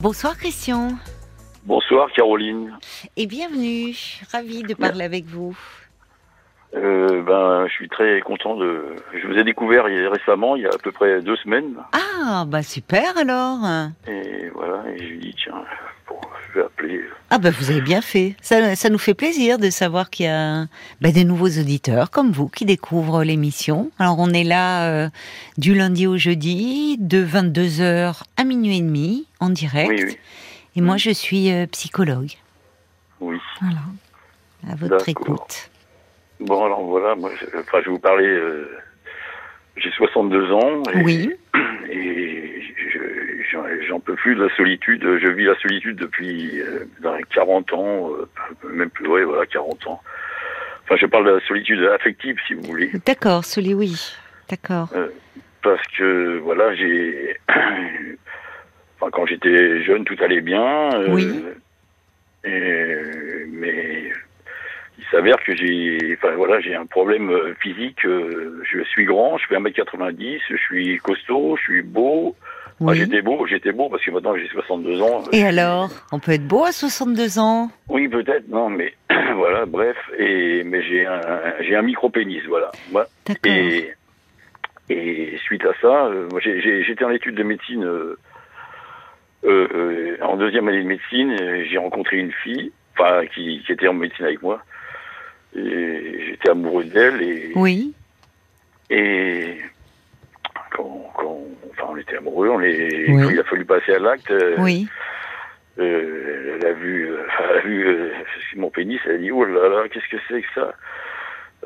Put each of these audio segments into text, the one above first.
Bonsoir Christian Bonsoir Caroline. et bienvenue. Ravi de parler avec vous. Euh, ben, je suis très content de. Je vous ai découvert il y a- récemment, il y a à peu près deux semaines, Ah, bah super alors. et voilà. Et je lui dis tiens, bon, je vais appeler. Ah bah vous avez bien fait. Ça, ça nous fait plaisir de savoir qu'il y a bah, des nouveaux auditeurs comme vous qui découvrent l'émission. Alors on est là euh, du lundi au jeudi, de 22h à minuit et demi en direct. Oui, oui, Et moi je suis euh, psychologue. oui. Voilà. À votre écoute. Bon alors voilà, moi, je, enfin, je vais vous parler. euh, J'ai 62 ans. Et, Oui. Et je- j'en peux plus de la solitude. Je vis la solitude depuis euh, dans les 40 ans, euh, même plus, ouais, voilà, 40 ans. Enfin, je parle de la solitude affective, si vous voulez. D'accord, Soli, oui. D'accord. parce que voilà j'ai enfin quand j'étais jeune tout allait bien euh, Oui. et- mais s'avère que j'ai enfin voilà j'ai un problème euh, physique euh, je suis grand je fais 1m90 je suis costaud je suis beau Enfin, j'étais beau j'étais beau parce que maintenant j'ai 62 ans Et alors? On peut être beau à 62 ans? Oui peut-être non mais voilà bref et mais j'ai un j'ai un micro pénis voilà D'accord. Et, et suite à ça, euh, moi, j'ai- j'ai- j'étais en études de médecine euh, en deuxième année de médecine. J'ai rencontré une fille, enfin qui, qui était en médecine avec moi. J'étais amoureux d'elle et, Oui. et quand, quand- enfin on était amoureux, on est, Oui. quand il a fallu passer à l'acte. euh, Oui. euh, elle a vu, euh, elle a vu euh, mon pénis, elle a dit oh là là, qu'est-ce que c'est que ça?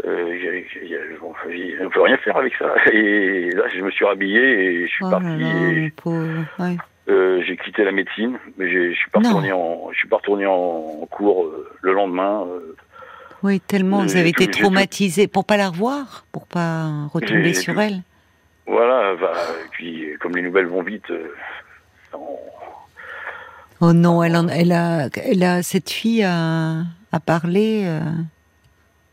Euh, bon, j'ai- On peut rien faire avec ça. Et là, je me suis rhabillé et je suis Oh parti. et. Ouais. euh, j'ai quitté la médecine, mais je suis pas retourné en, je suis pas retourné en cours euh, le lendemain. euh, Oui, tellement vous avez été traumatisé pour pas la revoir, pour pas retomber sur elle. voilà. bah, et puis, comme les nouvelles vont vite, euh, on- Oh non, elle, en- elle a, elle a cette fille à, à parler. euh,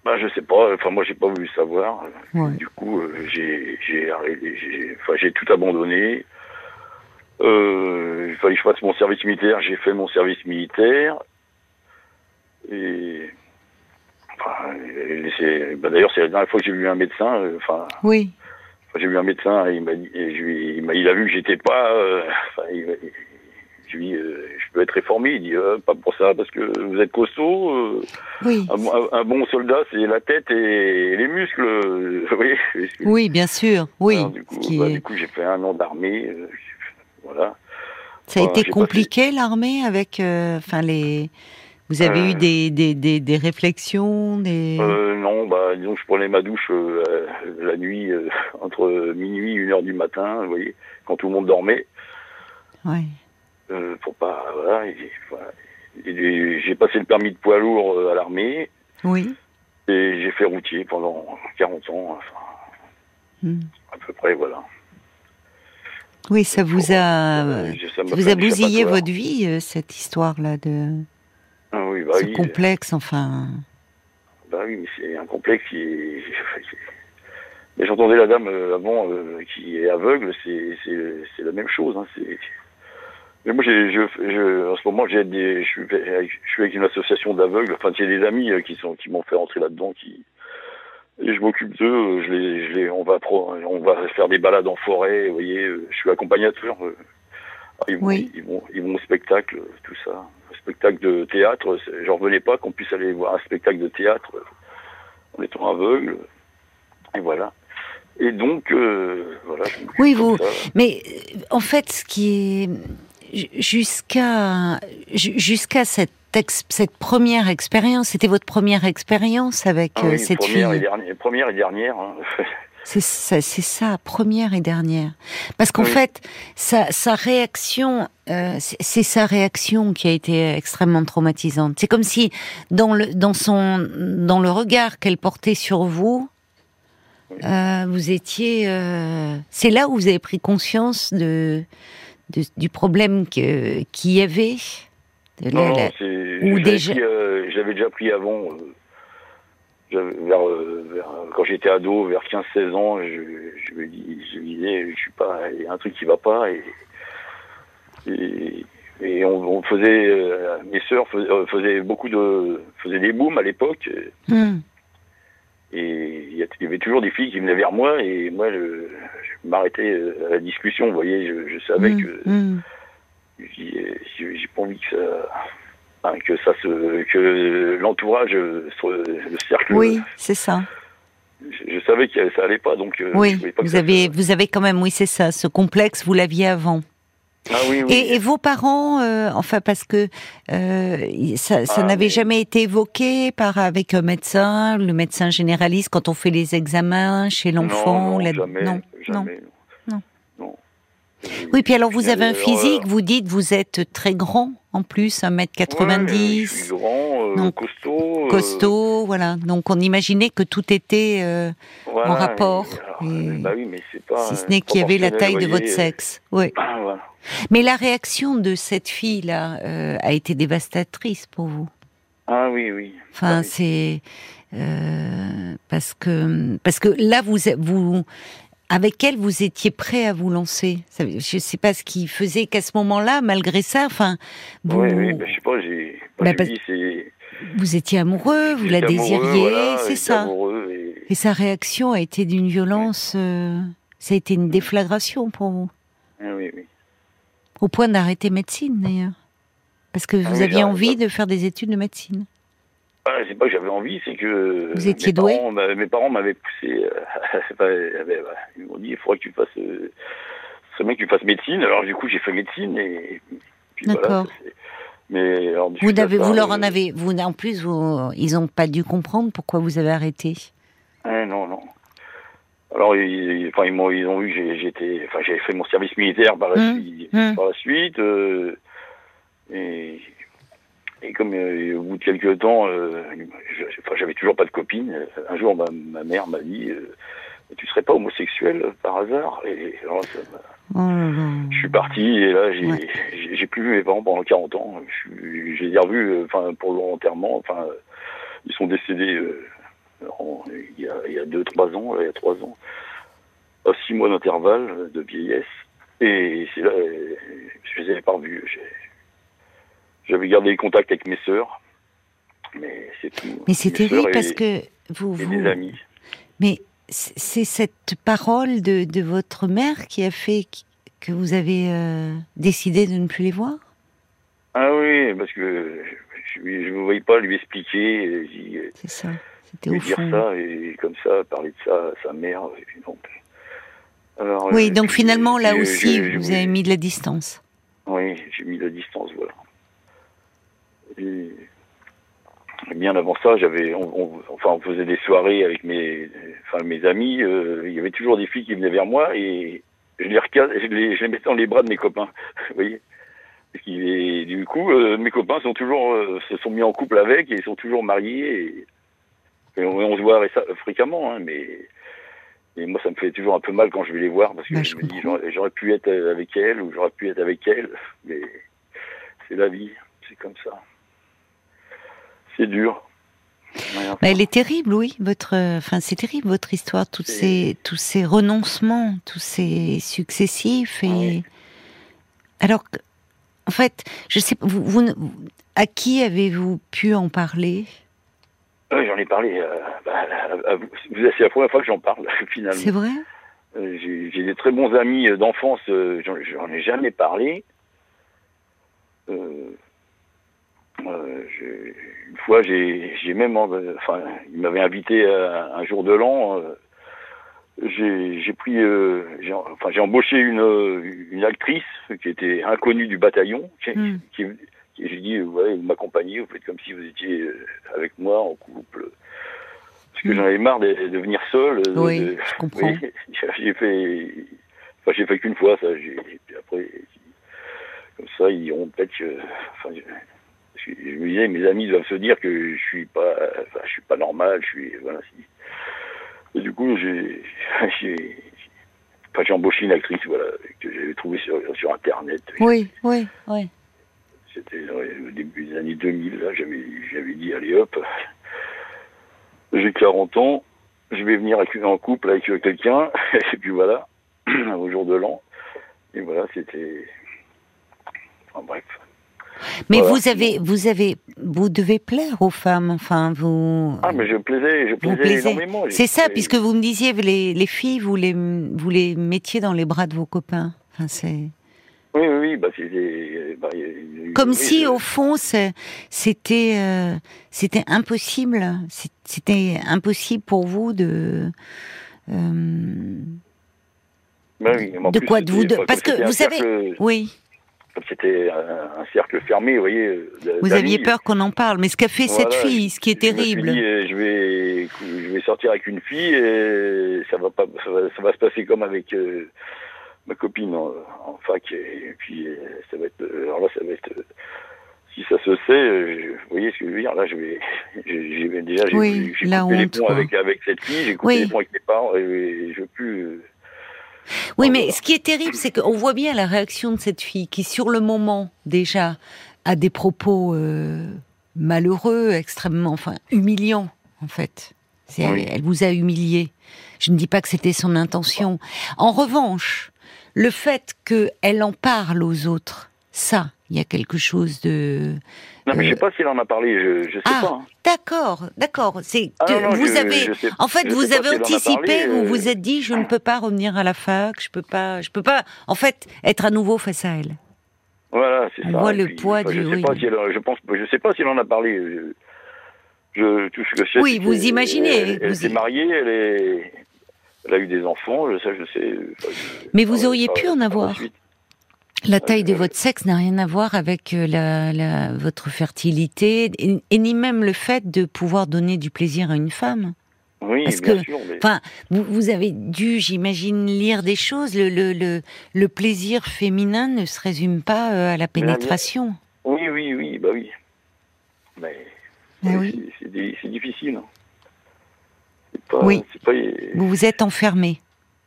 bah, je sais pas. Enfin, moi, j'ai pas voulu savoir. Ouais. Du coup, euh, j'ai j'ai arrêté, j'ai enfin j'ai tout abandonné. Euh, il fallait que je fasse mon service militaire. J'ai fait mon service militaire. Et bah, d'ailleurs, c'est la dernière fois que j'ai vu un médecin. euh, Enfin, Oui. j'ai vu un médecin et il m'a il, il a vu que j'étais pas. euh, il, je lui ai dit, euh, je peux être réformé. Il dit, euh, pas pour ça, parce que vous êtes costaud. euh, Oui. un, bon- un bon soldat, c'est la tête et les muscles. Oui, bien sûr. Oui. alors, du coup, Ce qui bah, est- du coup, j'ai fait un an d'armée. voilà. Ça a été compliqué l'armée avec, enfin les. Vous avez Euh. eu des, des, des, des réflexions, des. Euh, non, bah, disons que je prenais ma douche euh, euh, la nuit euh, entre minuit et une heure du matin, vous voyez, quand tout le monde dormait, euh, pour pas, voilà. j'ai passé le permis de poids lourd euh, à l'armée Oui. et j'ai fait routier pendant 40 ans, enfin, Hmm. à peu près, voilà. Oui, ça vous a, Euh, ça vous a bousillé votre vie, euh, cette histoire-là de Ah oui, bah ce oui. complexe, enfin. Bah oui, mais c'est un complexe qui est. Mais j'entendais la dame euh, avant euh, qui est aveugle, c'est c'est c'est la même chose. Hein, c'est. Mais moi, j'ai, je, je, en ce moment, j'ai des, je suis, avec- je suis avec une association d'aveugles. Enfin, j'ai des amis euh, qui sont, qui m'ont fait rentrer là-dedans, qui, et je m'occupe d'eux. Je les, je les, on va, pro, on va faire des balades en forêt. Vous voyez, je suis accompagnateur. Ah, Ils vont, Oui. ils vont, ils vont au spectacle, tout ça. Spectacle de théâtre. J'en revenais pas qu'on puisse aller voir un spectacle de théâtre euh, en étant aveugle. Et voilà. Et donc, euh, voilà. Oui, vous-. Mais euh, en fait, ce qui est ju- jusqu'à ju- jusqu'à cette ex- cette première expérience, c'était votre première expérience avec Ah oui, cette première fille? Et dernière, première et dernière. hein. C'est ça, c'est ça, première et dernière. Parce qu'en Oui. fait, sa, sa réaction, euh, c'est sa réaction qui a été extrêmement traumatisante. C'est comme si dans le dans son dans le regard qu'elle portait sur vous, euh, vous étiez. euh, c'est là où vous avez pris conscience de, de- du problème que qu'il y avait. De Non, la- non, ou déjà- j'avais déjà pris avant. Euh, vers, euh, vers- quand j'étais ado, vers 15-16 ans, je, je me dis, je me disais, je suis pas, il y a un truc qui va pas et, et et on, faisait, mes sœurs faisaient, beaucoup de, faisaient des booms à l'époque. Hmm. Et il y, avait toujours des filles qui venaient vers moi et moi je, m'arrêtais à la discussion. Vous voyez, je, savais hmm. que hmm. j'ai pas envie que ça, que ça se, que l'entourage, le cercle. Oui, c'est ça je, savais que ça allait pas, donc. Euh, oui, vous avez, vous avez quand même, oui, c'est ça, ce complexe, vous l'aviez avant. Ah, oui, oui. Et, vos parents, euh, enfin parce que euh, ça, ça ah, n'avait jamais été évoqué par avec un médecin, le médecin généraliste quand on fait les examens chez l'enfant. Non, non, jamais, non, jamais, non. non. Oui, puis alors vous avez un physique, vous dites vous êtes très grand en plus, 1m90. Ouais, je suis grand, euh, costaud. Euh, costaud, voilà. Donc on imaginait que tout était euh, en rapport. bah oui, mais c'est pas. Si ce n'est qu'il y avait la taille de votre sexe. Oui. Ah, mais la réaction de cette fille-là a été dévastatrice pour vous? Ah oui, oui. Enfin, ah c'est. parce que parce que là vous vous avec elle, vous étiez prêt à vous lancer. Je ne sais pas ce qui faisait qu'à ce moment-là, malgré ça, enfin. Vous... Oui, oui, ben, je sais pas. J'ai. Bah, vous étiez amoureux, vous la désiriez, c'est ça. Et... sa réaction a été d'une violence. Euh, ça a été une déflagration pour vous. Ah oui, oui. Au point d'arrêter médecine, d'ailleurs. Parce que vous ah aviez envie de faire des études de médecine. C'est pas que j'avais envie, c'est que Vous étiez mes, doué parents, mes parents m'avaient poussé. Euh, ils m'ont dit il faudrait que tu fasses. Euh, bien que tu fasses médecine. Alors du coup, j'ai fait médecine et. D'accord. mais alors, vous, avez, vous leur en euh, avez. Vous, en plus, vous, ils n'ont pas dû comprendre pourquoi vous avez arrêté. Eh, non, non. Alors, ils, enfin, ils, ils ont vu que j'étais, enfin, j'avais fait mon service militaire par la, hum, suite, hum. par la suite. et et comme euh, au bout de quelques temps, euh, j'avais toujours pas de copine, un jour ma, ma mère m'a dit euh, Tu serais pas homosexuel par hasard? Et alors, ça oh je suis parti et là j'ai plus vu mes parents pendant 40 ans. J'ai les revus enfin, pour l'enterrement. Enfin, ils sont décédés il y a 2-3 ans, il y a 3 ans, à 6 mois d'intervalle de vieillesse. Et c'est là, je les avais pas revus. J'avais gardé le contact avec mes sœurs, mais c'est tout. Mais c'est terrible parce que vous, vous... des amis. Mais c'est cette parole de, de, votre mère qui a fait que vous avez euh, décidé de ne plus les voir? Ah oui, parce que je ne voyais pas lui expliquer. Euh, c'est ça. C'était au dire ça et comme ça, parler de ça à sa mère. Alors, oui, euh, donc finalement, là aussi, vous avez mis de la distance. Oui, j'ai mis de la distance, voilà. Et bien avant ça, j'avais, on, enfin, on faisait des soirées avec mes, enfin, mes amis. Euh, il y avait toujours des filles qui venaient vers moi et je les, je les, je les mettais dans les bras de mes copains. Vous voyez. Et du coup, euh, mes copains sont toujours, euh, se sont mis en couple avec et sont toujours mariés. Et, on, se voit fréquemment, hein, mais et moi, ça me fait toujours un peu mal quand je vais les voir parce que bah, je, me dis j'aurais pu être avec elle ou j'aurais pu être avec elle, mais c'est la vie, c'est comme ça c'est dur. elle est terrible, oui. Votre, enfin, c'est terrible votre histoire, toutes ces, tous ces renoncements, tous ces successifs et. Alors, en fait, je sais, vous, vous à qui avez-vous pu en parler? Euh, J'en ai parlé. Euh, bah. C'est la première fois que j'en parle finalement. C'est vrai? Euh, j'ai des très bons amis d'enfance. j'en ai jamais parlé. Euh, une fois, j'ai même, enfin, il m'avait invité à un jour de l'an. Euh, j'ai pris, euh, enfin, j'ai embauché une, une actrice qui était inconnue du bataillon. Qui, hmm. j'ai dit, ouais, vous m'accompagnez, vous faites comme si vous étiez avec moi en couple. Parce que hmm. j'en avais marre de, de, venir seul. Oui, je comprends. j'ai fait, enfin, j'ai fait qu'une fois ça. Après, comme ça, ils ont peut-être, enfin, je, me disais, mes amis doivent se dire que je suis pas, enfin, je suis pas normal, je suis, voilà. Et du coup, j'ai, j'ai, enfin, j'ai embauché une actrice, voilà, que j'avais trouvée sur, sur Internet. Oui, oui, oui. C'était au début des années 2000, là, j'avais, j'avais dit, allez hop, j'ai 40 ans, je vais venir en couple avec quelqu'un, et puis voilà, au jour de l'an. Et voilà, c'était, enfin bref. Mais Voilà. vous avez, vous avez, vous devez plaire aux femmes. Enfin, vous. Ah, mais je plaisais, je plaisais plaisez. énormément. C'est ça, puisque vous me disiez les, les filles, vous les, vous les mettiez dans les bras de vos copains. Enfin, c'est Oui, oui, oui, bah, c'était. bah, comme oui, si, au fond, c'est- c'était, euh, c'était impossible. C'était impossible pour vous de. euh, bah oui, de plus, quoi de vous de- parce que vous savez- oui, comme C'était un, un cercle fermé, vous voyez. euh, vous aviez peur qu'on en parle, mais ce qu'a fait cette fille, ce qui est Je me suis terrible. dit, euh, je vais, je vais sortir avec une fille et ça va pas, ça va, ça va se passer comme avec euh, ma copine en, en fac et puis ça va être, alors là, ça va être, si ça se sait, je- vous voyez ce que je veux dire Là, je vais, j'ai déjà, j'ai Oui, coupé les honte, ponts quoi. avec avec cette fille, j'ai coupé Oui. les ponts avec mes parents et je veux plus. Oui, mais ce qui est terrible, c'est qu'on voit bien la réaction de cette fille qui, sur le moment, déjà, a des propos euh, malheureux, extrêmement, enfin, humiliants, en fait. Oui. Elle vous a humilié. Je ne dis pas que c'était son intention. En revanche, le fait qu'elle en parle aux autres, ça, il y a quelque chose de... Non, mais je Euh, sais pas si elle en a parlé, je, je sais Ah, pas. hein. d'accord, d'accord. C'est Ah, vous je- avez, je sais- en fait, vous pas avez si anticipé, vous euh. vous êtes dit, je ne peux pas revenir à la fac, je peux pas, je peux pas, en fait, être à nouveau face à elle. Voilà, c'est On ça. voit Et le puis, poids enfin, du- Je sais oui. pas si elle, a- je pense, je sais pas si elle en a parlé. Je, tout ce que je sais. Oui, vous imaginez, Elle, elle vous mariée, elle est, elle a eu des enfants. Je sais, je sais. enfin, je- Mais vous auriez pu en avoir. La taille de votre sexe n'a rien à voir avec euh, la, la- votre fertilité, et, et ni même le fait de pouvoir donner du plaisir à une femme. Oui, Parce bien que- sûr. Mais... Enfin, vous, vous avez dû, j'imagine, lire des choses. Le, le, le, le plaisir féminin ne se résume pas euh, à la pénétration. Oui, oui, oui, bah oui. Mais Ah mais oui. c'est- c'est di- c'est difficile. hein. Pas. Oui. Pas. Vous vous êtes enfermé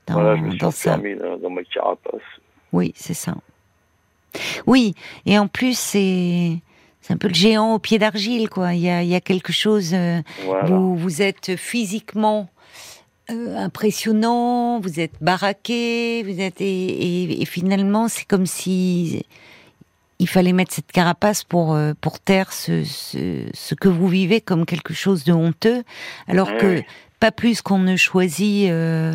dans, voilà, je me suis dans ça. enfermé dans, dans ma carapace. Oui, c'est ça. Oui, et en plus, c'est c'est un peu le géant au pied d'argile, quoi. Il y a, il y a quelque chose. euh, Voilà. vous, vous êtes physiquement euh, impressionnant, vous êtes baraqué, vous êtes et, et- et finalement, c'est comme si il fallait mettre cette carapace pour euh, pour taire ce, ce, ce que vous vivez comme quelque chose de honteux, alors Oui, que pas plus qu'on ne choisit euh,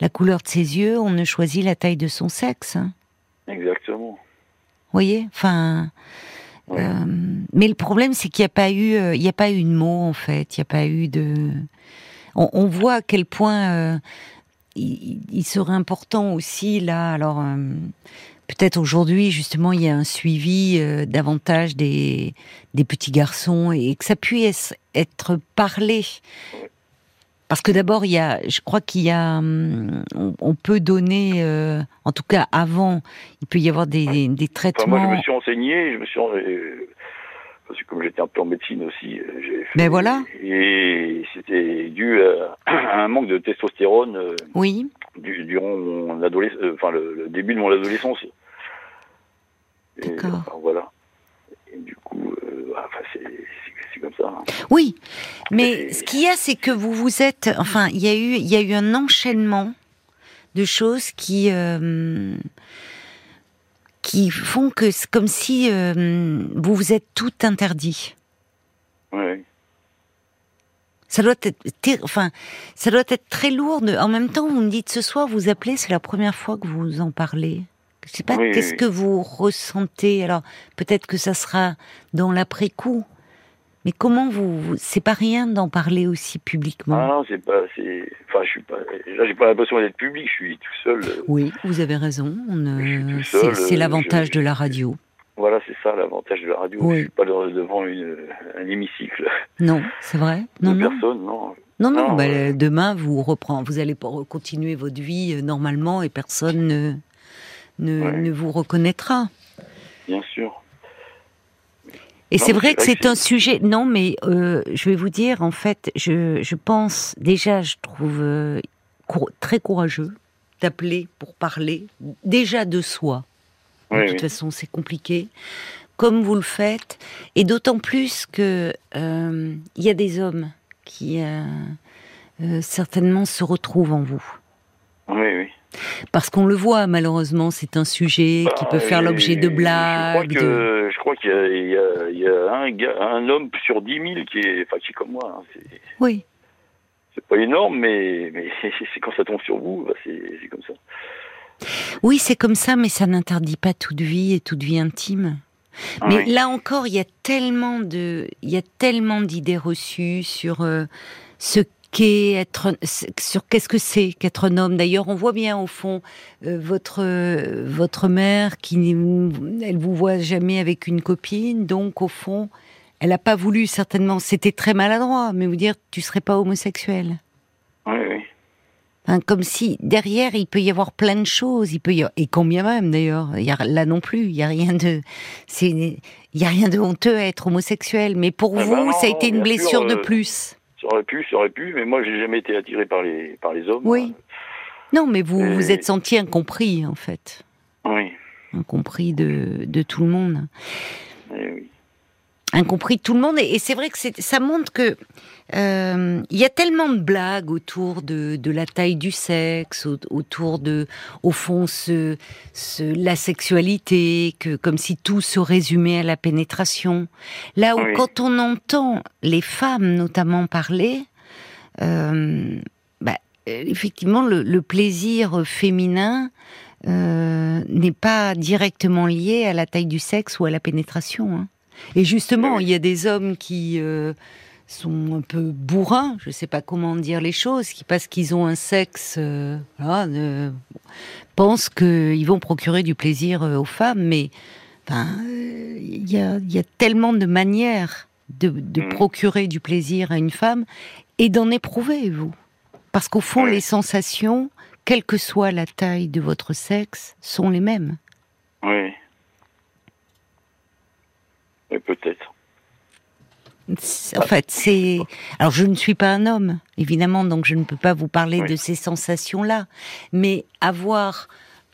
la couleur de ses yeux, on ne choisit la taille de son sexe. hein. Exactement. Voyez Enfin, Ouais. euh, mais le problème, c'est qu'il n'y a pas eu, euh, il n'y a pas eu de mots en fait. Il n'y a pas eu de. On, on voit à quel point euh, il, il serait important aussi là. Alors euh, peut-être aujourd'hui, justement, il y a un suivi euh, davantage des des petits garçons et que ça puisse être parlé. Parce que d'abord, il y a, je crois qu'il y a, hum, on, on peut donner, euh, en tout cas avant, il peut y avoir des, traitements. moi, je me suis enseigné, je me suis, euh, parce que comme j'étais un peu en médecine aussi, euh, j'ai fait- Mais voilà. Et c'était dû à, à un manque de testostérone euh, Oui, du- durant mon adolescence, enfin le, le début de mon adolescence. D'accord. enfin, voilà. Et du coup, euh, enfin, c'est c'est- c'est comme ça. hein. oui. Mais ce qu'il y a, c'est que vous vous êtes, enfin, il y a eu, il y a eu un enchaînement de choses qui, euh, qui font que c'est comme si euh, vous vous êtes tout interdit. Ouais. Ça doit être, enfin, ça doit être très lourd. de- En même temps, vous me dites ce soir, vous appelez, c'est la première fois que vous en parlez. Je sais pas, Oui, qu'est-ce oui. que vous ressentez? Alors, peut-être que ça sera dans l'après-coup. Mais comment vous, vous- c'est pas rien d'en parler aussi publiquement. Ah non, c'est pas, c'est, enfin, je suis pas, là, j'ai pas l'impression d'être public, je suis tout seul. euh, Oui, vous avez raison. tout c'est euh, l'avantage de la radio. Voilà, c'est ça l'avantage de la radio. Oui. Je suis pas de- devant une, un hémicycle Non, c'est vrai. Non, de non, non. non, non. Non, bah, euh, Demain, vous reprend, vous allez continuer votre vie euh, normalement et personne ne ne, Ouais. ne vous reconnaîtra. Bien sûr. Et c'est vrai que c'est un sujet. Non, mais euh, je vais vous dire, en fait, je, je pense déjà, je trouve euh, cour- très courageux d'appeler pour parler déjà de soi. De toute oui. façon, c'est compliqué, comme vous le faites, et d'autant plus que euh, il y a des hommes qui certainement se retrouvent en vous. Oui, oui. Parce qu'on le voit, malheureusement, c'est un sujet qui Bah, peut faire et l'objet de Je blagues. de- je crois qu'il y, y, a un, gars, un homme sur 10 000 qui est, enfin, qui est comme moi. Hein, oui. C'est pas énorme, mais, mais c'est quand ça tombe sur vous, bah, c'est comme ça. Oui, c'est comme ça, mais ça n'interdit pas toute vie et toute vie intime. Mais là encore, il y a tellement de, il y a tellement d'idées reçues sur euh, ce qu'est être, sur qu'est-ce que c'est qu'être un homme? D'ailleurs, on voit bien au fond euh, votre votre mère qui, elle vous voit jamais avec une copine, donc au fond, elle n'a pas voulu certainement. C'était très maladroit, mais vous dire, tu serais pas homosexuel. Oui, oui comme si derrière il peut y avoir plein de choses, il peut y et combien même d'ailleurs, là non plus, il y a rien de, c'est, il y a rien de honteux à être homosexuel, mais pour ah vous, bah ça a été une blessure de euh, plus. Ça aurait pu, ça aurait pu, mais moi j'ai jamais été attiré par les par les hommes. Oui. Non, mais vous vous êtes senti incompris en fait. Oui. Incompris de de tout le monde. Eh oui incompris tout le monde. Et, c'est vrai que ça montre que euh, il y a tellement de blagues autour de, de la taille du sexe, autour de, au fond, ce, ce, la sexualité, que comme si tout se résumait à la pénétration. Là où quand on entend les femmes notamment parler, euh, bah, effectivement, le, le, plaisir féminin euh, n'est pas directement lié à la taille du sexe ou à la pénétration. Hein. Et justement, il y a des hommes qui euh, sont un peu bourrins, je ne sais pas comment dire les choses, qui parce qu'ils ont un sexe, euh, pensent qu'ils vont procurer du plaisir euh, aux femmes, mais il y, a, tellement de manières de, mm. procurer du plaisir à une femme et d'en éprouver, vous. Parce qu'au fond, les sensations, quelle que soit la taille de votre sexe, sont les mêmes. Oui peut-être. En fait, c'est. Alors, je ne suis pas un homme, évidemment, donc je ne peux pas vous parler de ces sensations-là. Mais avoir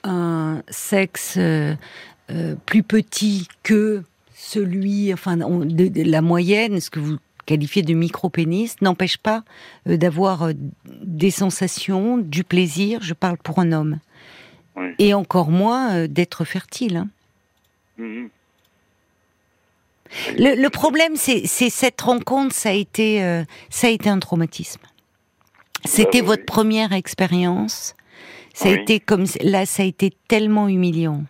un sexe euh, euh, plus petit que celui, enfin, de, la moyenne, ce que vous qualifiez de micro-pénis, n'empêche pas euh, d'avoir des sensations, du plaisir. Je parle pour un homme. Et encore moins d'être fertile. Hein. Mm-hmm. Le, problème, c'est cette rencontre, ça a été, euh, ça a été un traumatisme. C'était votre première expérience. Ça a été comme là, ça a été tellement humiliant.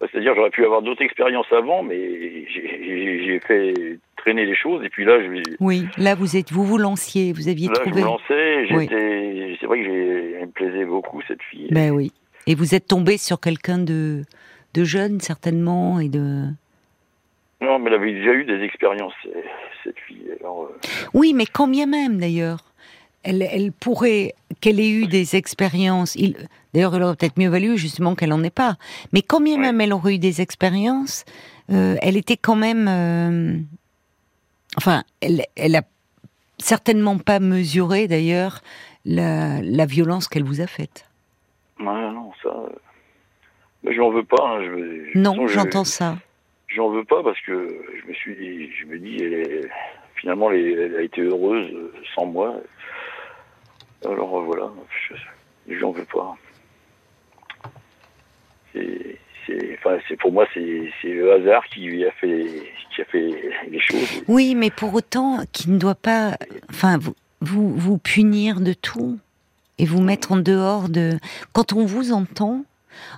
Bah, c'est-à-dire, j'aurais pu avoir d'autres expériences avant, mais j'ai fait traîner les choses, et puis là, je. Oui, là, vous êtes, vous vous lanciez, vous aviez là, trouvé. Je me lançais. C'est vrai que elle me plaisait beaucoup cette fille. Ben oui. Et vous êtes tombé sur quelqu'un de, de jeune certainement et de. Non, mais elle avait déjà eu des expériences, cette fille. Euh. Oui, mais combien même d'ailleurs? Elle, elle, pourrait qu'elle ait eu des expériences. Il, d'ailleurs, il aurait peut-être mieux valu justement qu'elle n'en ait pas. Mais combien même elle aurait eu des expériences, euh, elle était quand même. Euh, enfin, elle, elle a certainement pas mesuré d'ailleurs la, la violence qu'elle vous a faite. Ouais, non, ça. Mais je n'en veux pas. Hein, je, non, j'entends ça j'en veux pas parce que je me suis dit, je me dis, elle est, finalement, elle, a été heureuse sans moi. Alors euh, voilà, je n'en veux pas. C'est, enfin, pour moi, c'est, le hasard qui a fait, qui a fait les choses. Oui, mais pour autant, qui ne doit pas, enfin, vous, vous, vous punir de tout et vous mettre en dehors de. Quand on vous entend,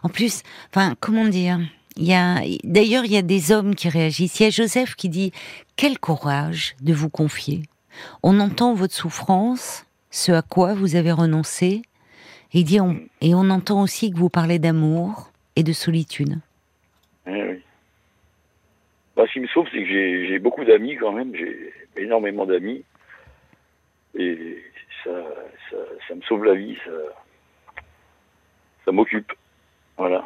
en plus, enfin, comment dire? D'ailleurs, il y a des hommes qui réagissent. Il y a Joseph qui dit quel courage de vous confier. On entend votre souffrance, ce à quoi vous avez renoncé, et, dit et on entend aussi que vous parlez d'amour et de solitude. Eh oui. Bah, ce qui me sauve, c'est que j'ai beaucoup d'amis quand même. J'ai énormément d'amis. Et ça, ça, ça, me sauve la vie. Ça, ça m'occupe. Voilà.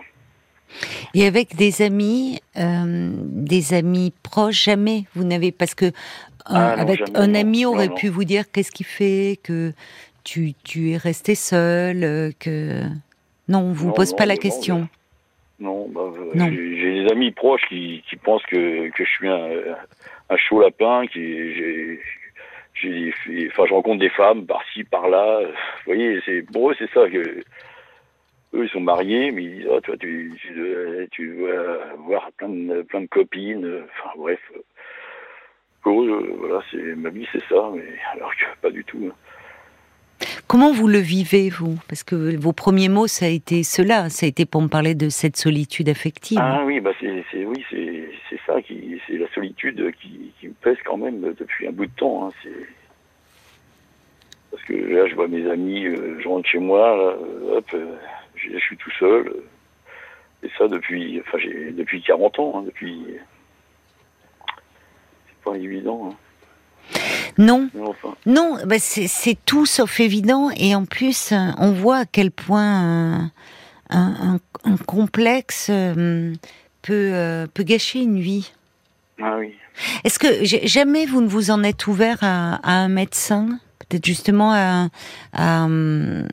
Et avec des amis, euh, des amis proches, jamais vous n'avez parce que ah, avec un ami aurait pu vous dire qu'est-ce qui fait que tu, tu es resté seul, euh, que non, on vous pose pas la question. Non, bah, euh, j'ai des amis proches qui, qui pensent que, que je suis un, un chaud lapin, qui j'ai enfin je rencontre des femmes par-ci par-là. Vous voyez, c'est pour eux c'est ça que eux, ils sont mariés, mais ils disent, oh, toi, tu, tu, tu dois avoir plein de, plein de copines. Enfin, bref. Pour eux, voilà, c'est, ma vie, c'est ça, mais alors que pas du tout. hein. Comment vous le vivez, vous? Parce que vos premiers mots, ça a été cela, ça a été pour me parler de cette solitude affective. Ah oui, bah c'est, oui, c'est, ça qui, c'est la solitude qui, qui me pèse quand même depuis un bout de temps. Hein, c'est parce que là, je vois mes amis, euh, je rentre chez moi, là, hop, euh, je, suis tout seul. et ça depuis, enfin, depuis 40 ans, hein, depuis. C'est pas évident. Hein. Non, non, bah c'est tout sauf évident, et en plus, euh, on voit à quel point un, un- un- un complexe euh, peut, euh, peut gâcher une vie. ah oui. Est-ce que jamais vous ne vous en êtes ouvert à, à un médecin? Peut-être justement à, à, hum,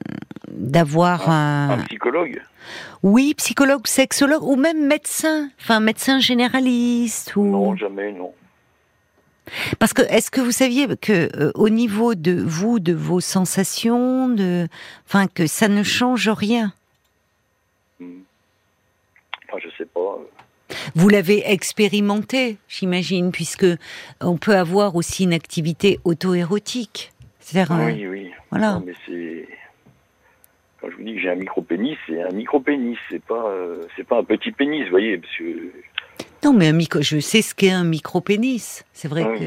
d'avoir un, Un psychologue. oui psychologue, sexologue ou même médecin, enfin médecin généraliste ou Non, jamais, non. parce que est-ce que vous saviez que euh, au niveau de vous, de vos sensations, de enfin que ça ne change rien? Hmm. Enfin, je sais pas. Vous l'avez expérimenté, j'imagine, puisque on peut avoir aussi une activité auto-érotique. C'est-à-dire, euh, Oui, oui. voilà. Non, mais c'est quand je vous dis que j'ai un micro pénis, c'est un micro pénis, c'est pas euh, c'est pas un petit pénis, vous voyez, parce que Non, mais un micro, je sais ce qu'est un micro-pénis. C'est vrai Oui. que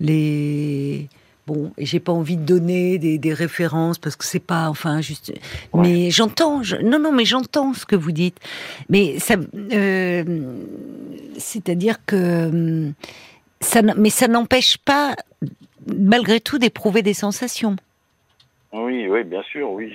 les. Bon, et j'ai pas envie de donner des, des références parce que c'est pas, enfin, juste. Mais j'entends, je- non, non, mais j'entends ce que vous dites. Mais ça, euh, c'est-à-dire que hum, ça, mais ça n'empêche pas, malgré tout, d'éprouver des sensations. oui, oui, bien sûr, oui.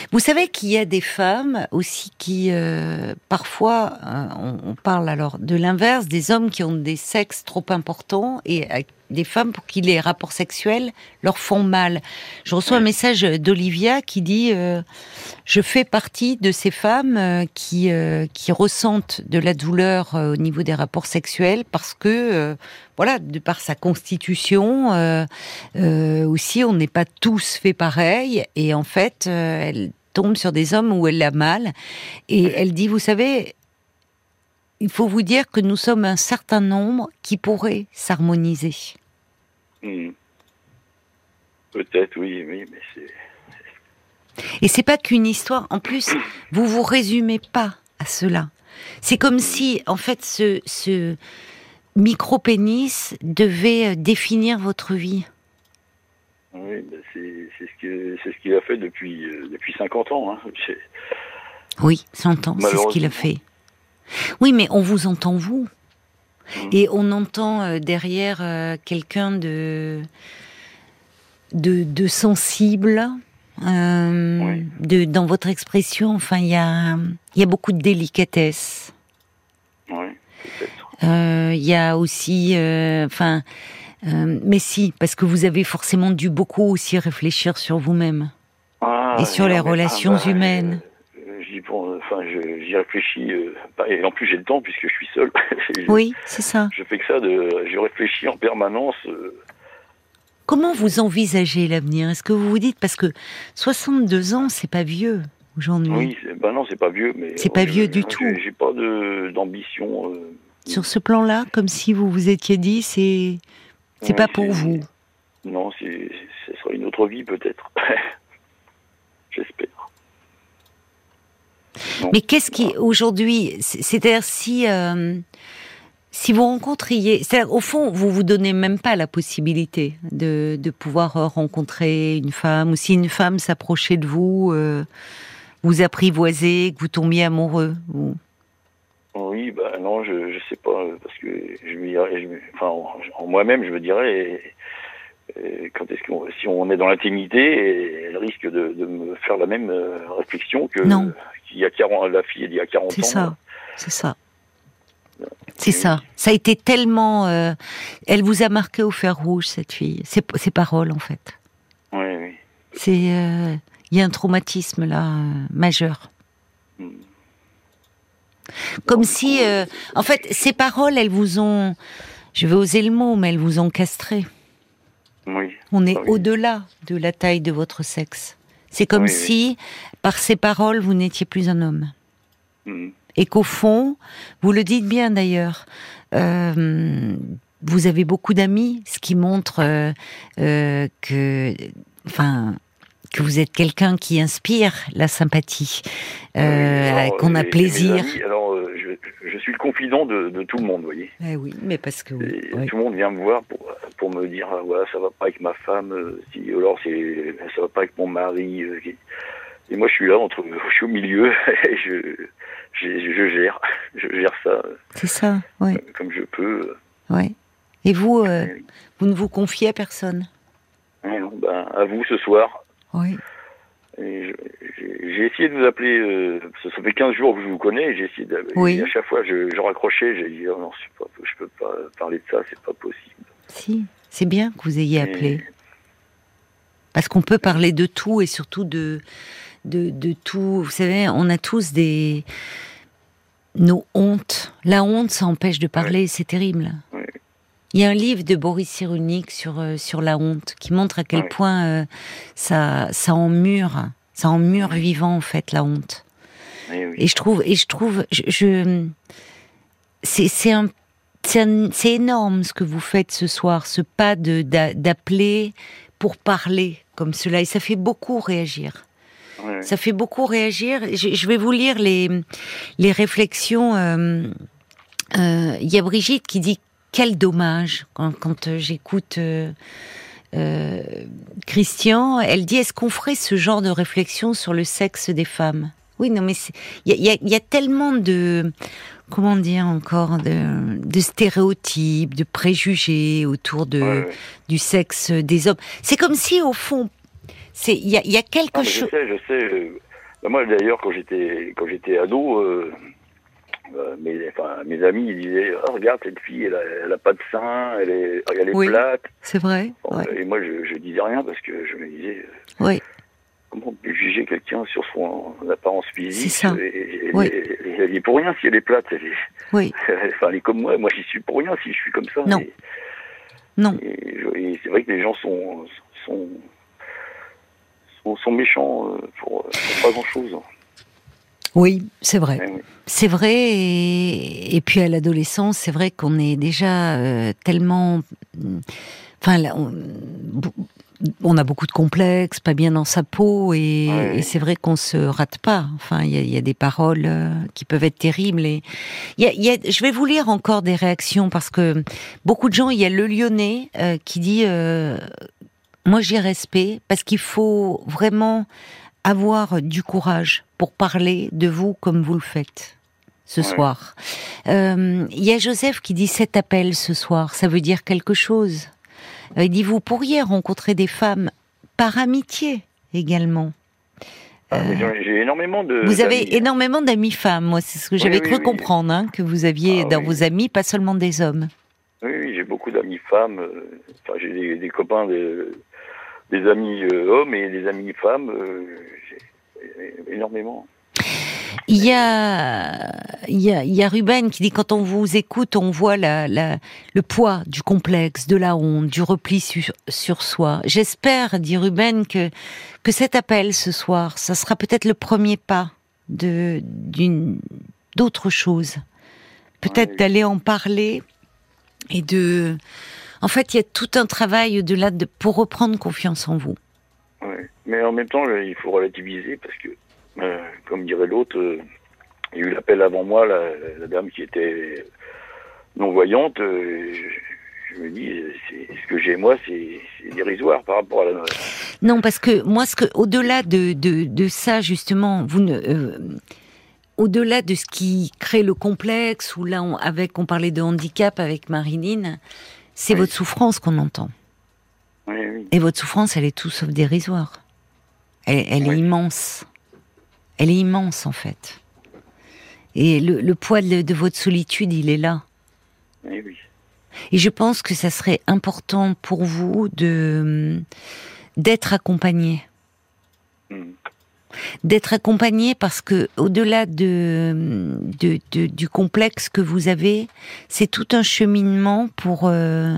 Vous savez qu'il y a des femmes aussi qui, euh, parfois, euh, on, on parle alors de l'inverse, des hommes qui ont des sexes trop importants et euh, des femmes pour qui les rapports sexuels leur font mal. Je reçois un message d'Olivia qui dit euh, Je fais partie de ces femmes euh, qui, euh, qui ressentent de la douleur euh, au niveau des rapports sexuels parce que, euh, voilà, de par sa constitution, euh, euh, aussi, on n'est pas tous fait pareil. Et en fait, euh, elle tombe sur des hommes où elle a mal. Et elle dit, vous savez, il faut vous dire que nous sommes un certain nombre qui pourraient s'harmoniser. Hmm. Peut-être, oui, oui, mais c'est Et c'est pas qu'une histoire. En plus, vous vous résumez pas à cela. C'est comme si, en fait, ce, ce micro-pénis devait euh, définir votre vie. Oui, ben, c'est ce que c'est ce qu'il a fait depuis euh, depuis 50 ans. Hein. Oui, j'entends, c'est ce qu'il a fait. Oui, mais on vous entend vous. Mhm. Et on entend euh, derrière euh, quelqu'un de, de de sensible. Oui. de, dans votre expression, enfin, il y a, y a beaucoup de délicatesse. Oui, peut-être. Il y a aussi, enfin, euh, mais si, parce que vous avez forcément dû beaucoup aussi réfléchir sur vous-même. Ah, Et sur les relations bah, humaines. euh, J'y pense- enfin, réfléchis. euh, et en plus, j'ai le temps puisque je suis seul. Oui, c'est ça. Je fais que ça. De, je réfléchis en permanence. euh, Comment vous envisagez l'avenir? Est-ce que vous vous dites parce que 62 ans, c'est pas vieux aujourd'hui. Oui, ben non, c'est pas vieux, mais C'est pas vieux du tout. J'ai pas d'ambition. euh, Sur ce plan-là, comme si vous vous étiez dit, c'est c'est ouais, pas pour vous. Non, ce sera une autre vie peut-être. J'espère. Mais qu'est-ce qui aujourd'hui, c'est- c'est-à-dire si euh, si vous rencontriez, c'est-à-dire au fond, vous vous donnez même pas la possibilité de de pouvoir euh, rencontrer une femme ou si une femme s'approchait de vous, euh, vous apprivoiser, que vous tombiez amoureux. Vous... Oui, bah non, je je sais pas euh, parce que je me dirais, je me- enfin en, en moi-même, je me dirais euh, quand est-ce qu'on si on est dans l'intimité, elle risque de, de me faire la même euh, réflexion que qu'il y a 40 la fille d'il y a 40 ans. C'est ça, c'est ça. C'est ça. Ça a été tellement. euh, elle vous a marqué au fer rouge cette fille. Ses, ses paroles en fait. Oui, oui. C'est. euh, Il y a un traumatisme là euh, majeur. Hmm. Comme si, euh, en fait, ces paroles, elles vous ont, je vais oser le mot, mais elles vous ont castré. Oui. On est oui. au-delà de la taille de votre sexe. C'est comme Oui, si, par ces paroles, vous n'étiez plus un homme. Mhm. Et qu'au fond, vous le dites bien d'ailleurs, euh, vous avez beaucoup d'amis, ce qui montre euh, que, enfin, que vous êtes quelqu'un qui inspire la sympathie, euh, alors, qu'on a plaisir. amis, alors, euh, je, je suis le confident de, de tout le monde, vous voyez. Eh oui, mais parce que oui, Et oui. Tout le monde vient me voir pour, pour me dire ah, voilà ça va pas avec ma femme, euh, si, ou alors c'est ça va pas avec mon mari. euh, et moi je suis là entre je suis au milieu et je, je, je gère je gère ça euh, c'est ça, oui, comme je peux. oui. Et vous, euh, vous ne vous confiez à personne? Et non, ben, à vous ce soir. Oui. J'ai essayé de vous appeler, euh, ça, fait 15 jours que je vous connais, j'ai essayé de, Oui. et à chaque fois je, je raccrochais, j'ai dit oh non, pas, je peux pas parler de ça, c'est pas possible. Si, c'est bien que vous ayez Et- appelé. Parce qu'on peut parler de tout et surtout de, de, de tout. Vous savez, on a tous des. nos hontes. La honte, ça empêche de parler, c'est terrible. Il y a un livre de Boris Cyrulnik sur, euh, sur la honte qui montre à quel point euh, ça, ça emmure, ça emmure vivant en fait la honte. Et oui. Et je trouve, et je trouve, je, je- c'est c'est un, c'est énorme ce que vous faites ce soir, ce pas de d'a- d'appeler pour parler comme cela, et ça fait beaucoup réagir. Ouais. Ça fait beaucoup réagir. Je, je vais vous lire les les réflexions. euh, euh, Il y a Brigitte qui dit quel dommage quand, quand euh, j'écoute. euh, euh, Christian, elle dit est-ce qu'on ferait ce genre de réflexion sur le sexe des femmes? Oui, non, mais il y a, y y tellement de comment dire encore de, de stéréotypes, de préjugés autour de Ouais, ouais. du sexe des hommes. C'est comme si au fond, c'est il y a, il y a quelque Non, mais je chose. sais, je sais. moi, d'ailleurs, quand j'étais quand j'étais ado, euh, euh, mes, enfin, mes amis ils disaient oh, regarde cette fille, elle a, elle a pas de sein, elle est, elle est Oui. plate. C'est vrai. Bon, ouais. Et moi, je, je disais rien parce que je me disais euh, Oui. comment on peut juger quelqu'un sur son apparence physique C'est ça. et- et- et- Oui. et- Elle est pour rien si elle est plate. Elle est, Oui. enfin, elle est comme moi. Moi, j'y suis pour rien si je suis comme ça. Non. Et, Non. c'est vrai que les gens sont sont sont, sont méchants euh, pour, pour pas grand chose. Oui, c'est vrai. oui. C'est vrai, et, et puis à l'adolescence, c'est vrai qu'on est déjà euh, tellement. Enfin, là, on, on a beaucoup de complexes, pas bien dans sa peau, et, c'est vrai qu'on se rate pas. Enfin, il y a, il y a des paroles euh, qui peuvent être terribles. Et il y a- il y a- je vais vous lire encore des réactions parce que beaucoup de gens. Il y a le Lyonnais euh, qui dit. moi, j'ai respect parce qu'il faut vraiment avoir du courage pour parler de vous comme vous le faites ce Ouais. soir. Euh, Il y a Joseph qui dit cet appel ce soir, ça veut dire quelque chose. Euh, Il dit vous pourriez rencontrer des femmes par amitié également. Ah, mais J'ai énormément de. Euh, Vous avez énormément d'amis femmes, moi c'est ce que Oui, j'avais oui, cru oui. comprendre, hein, que vous aviez Ah, dans vos amis, pas seulement des hommes. Oui, j'ai beaucoup d'amis femmes. euh, Enfin, j'ai des, des copains, des, des amis euh, hommes et des amis femmes. euh, énormément. Il y a, il y a, il y a Ruben qui dit quand on vous écoute, on voit la, la, le poids du complexe, de la honte, du repli sur, sur soi. J'espère, dit Ruben, que, que cet appel ce soir, ça sera peut-être le premier pas de, d'une, d'autre chose. Peut-être Ouais. d'aller en parler et de, en fait, il y a tout un travail de là de, pour reprendre confiance en vous. Ouais. Mais en même temps, il faut relativiser parce que, euh, comme dirait l'autre, euh, il y a eu l'appel avant moi, la, la dame qui était non-voyante. euh, je, je me dis, c'est, ce que j'ai moi, c'est, dérisoire par rapport à la. Non, parce que moi, ce que, au-delà de, de, de ça, justement, vous ne, euh, au-delà de ce qui crée le complexe, ou là, on, avec, on parlait de handicap avec Marilyn, c'est Oui. votre souffrance qu'on entend. Oui, oui. Et votre souffrance, elle est tout sauf dérisoire. Elle, elle est immense. Elle est immense, en fait. Et le, le poids de, de votre solitude, il est là. Et je pense que ça serait important pour vous de d'être accompagné. Mm. D'être accompagné parce que au-delà de, de, de- du complexe que vous avez, c'est tout un cheminement pour euh,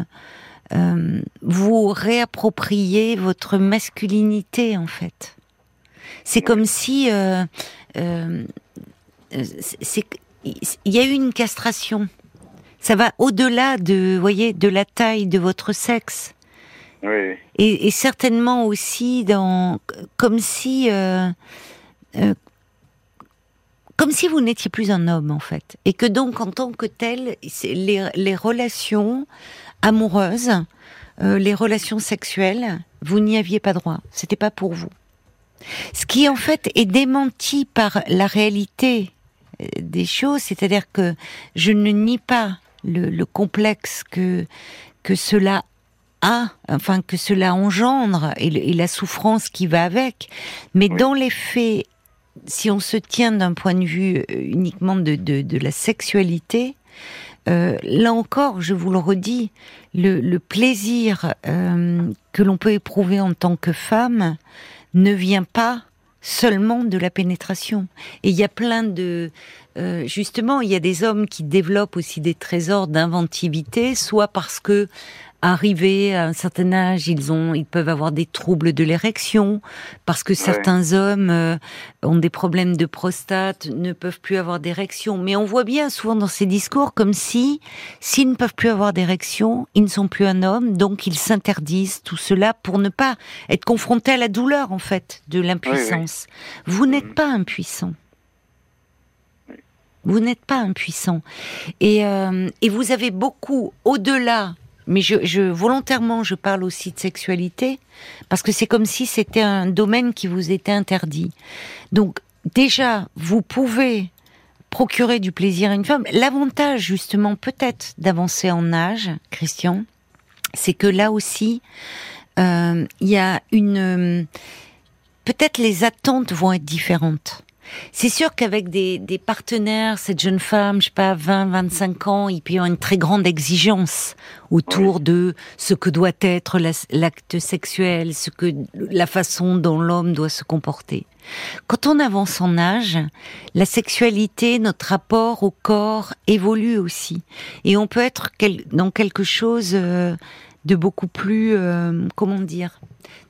euh, vous réapproprier votre masculinité en fait. C'est comme si euh, euh, c'est il y a eu une castration. Ça va au-delà de, voyez, de la taille de votre sexe. Et, certainement aussi dans, comme si, euh, euh, comme si vous n'étiez plus un homme en fait, et que donc en tant que tel, les, les relations amoureuses, euh, les relations sexuelles, vous n'y aviez pas droit. C'était pas pour vous. Ce qui en fait est démenti par la réalité des choses, c'est-à-dire que je ne nie pas le, le complexe que que cela a, enfin que cela engendre et, le- et la souffrance qui va avec, mais Oui. dans les faits, si on se tient d'un point de vue euh, uniquement de, de, de la sexualité, euh, là encore, je vous le redis, le, le plaisir euh, que l'on peut éprouver en tant que femme ne vient pas seulement de la pénétration. Et il y a plein de... euh, justement, il y a des hommes qui développent aussi des trésors d'inventivité, soit parce que arrivés à un certain âge, ils ont, ils peuvent avoir des troubles de l'érection, parce que certains hommes euh, ont des problèmes de prostate, ne peuvent plus avoir d'érection. Mais on voit bien souvent dans ces discours comme si, s'ils ne peuvent plus avoir d'érection, ils ne sont plus un homme, donc ils s'interdisent tout cela pour ne pas être confrontés à la douleur, en fait, de l'impuissance. Vous n'êtes Mhm. pas impuissant. Vous n'êtes pas impuissant. Et, euh, et vous avez beaucoup, au-delà, mais je, volontairement, je parle aussi de sexualité, parce que c'est comme si c'était un domaine qui vous était interdit. Donc, déjà, vous pouvez procurer du plaisir à une femme. L'avantage, justement, peut-être d'avancer en âge, Christian, c'est que là aussi, euh, il y a une... euh, Peut-être les attentes vont être différentes. C'est sûr qu'avec des, des partenaires, cette jeune femme, je sais pas, 20, 25 ans, il peut y avoir une très grande exigence autour de ce que doit être la- l'acte sexuel, ce que la façon dont l'homme doit se comporter. Quand on avance en âge, la sexualité, notre rapport au corps évolue aussi, et on peut être quel- dans quelque chose euh, de beaucoup plus, euh, comment dire,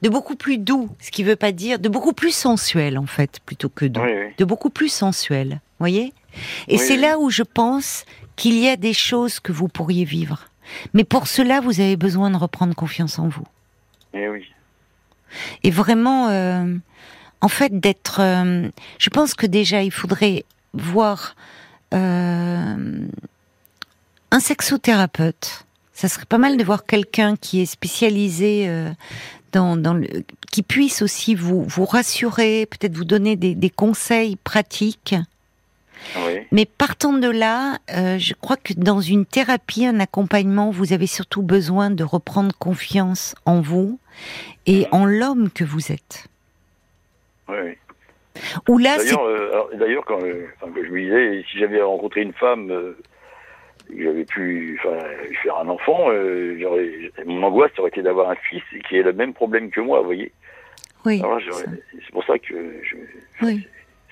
de beaucoup plus doux, ce qui veut pas dire de beaucoup plus sensuel en fait, plutôt que doux Oui, oui. de beaucoup plus sensuel, voyez? Et Oui, c'est là où je pense qu'il y a des choses que vous pourriez vivre. Mais pour cela, vous avez besoin de reprendre confiance en vous. Eh oui. Et vraiment, euh, en fait, d'être... euh, je pense que déjà, il faudrait voir euh, un sexothérapeute. Ça serait pas mal de voir quelqu'un qui est spécialisé euh, dans, dans le, qui puisse aussi vous, vous rassurer, peut-être vous donner des, des conseils pratiques. Oui. Mais partant de là, euh, je crois que dans une thérapie, un accompagnement, vous avez surtout besoin de reprendre confiance en vous et en l'homme que vous êtes. Oui, oui. Ou là, D'ailleurs, euh, quand, euh, enfin, je me disais, si j'avais rencontré une femme, j'avais pu enfin, faire un enfant, euh, j'aurais, mon angoisse aurait été d'avoir un fils qui ait le même problème que moi, vous voyez. oui, c'est pour ça que je, oui,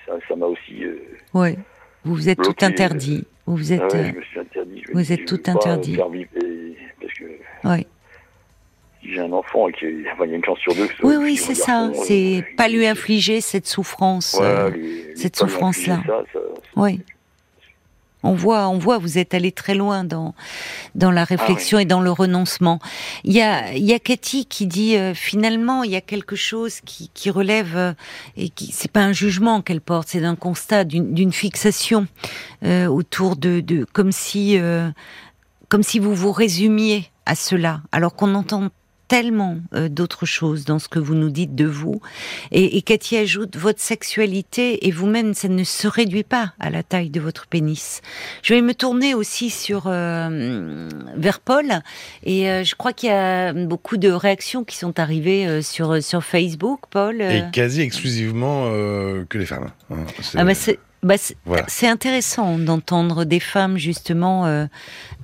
ça, ça m'a aussi. euh, oui. Vous vous êtes tout interdit. Vous vous êtes, ah ouais, euh, je me suis interdit. Je me vous dis, êtes tout interdit. parce que oui, si j'ai un enfant et qu'il enfin, y a une chance sur deux que oui, oui, c'est ça. C'est euh, pas lui infliger cette souffrance. Euh, cette souffrance-là. Oui. On voit, on voit, vous êtes allé très loin dans dans la réflexion et dans le renoncement. Il y a, il y a Cathy qui dit euh, finalement il y a quelque chose qui, qui relève euh, et qui c'est pas un jugement qu'elle porte, c'est d'un constat, d'une d'une fixation euh, autour de, de comme si euh, comme si vous vous résumiez à cela, alors qu'on entend tellement euh, d'autres choses dans ce que vous nous dites de vous. Et, et Cathy ajoute, votre sexualité et vous-même, ça ne se réduit pas à la taille de votre pénis. Je vais me tourner aussi sur euh, vers Paul, et euh, je crois qu'il y a beaucoup de réactions qui sont arrivées sur sur Facebook, Paul. Et quasi exclusivement que les femmes. hein. C'est- Ah bah c'est bah c'est Voilà. intéressant d'entendre des femmes justement euh,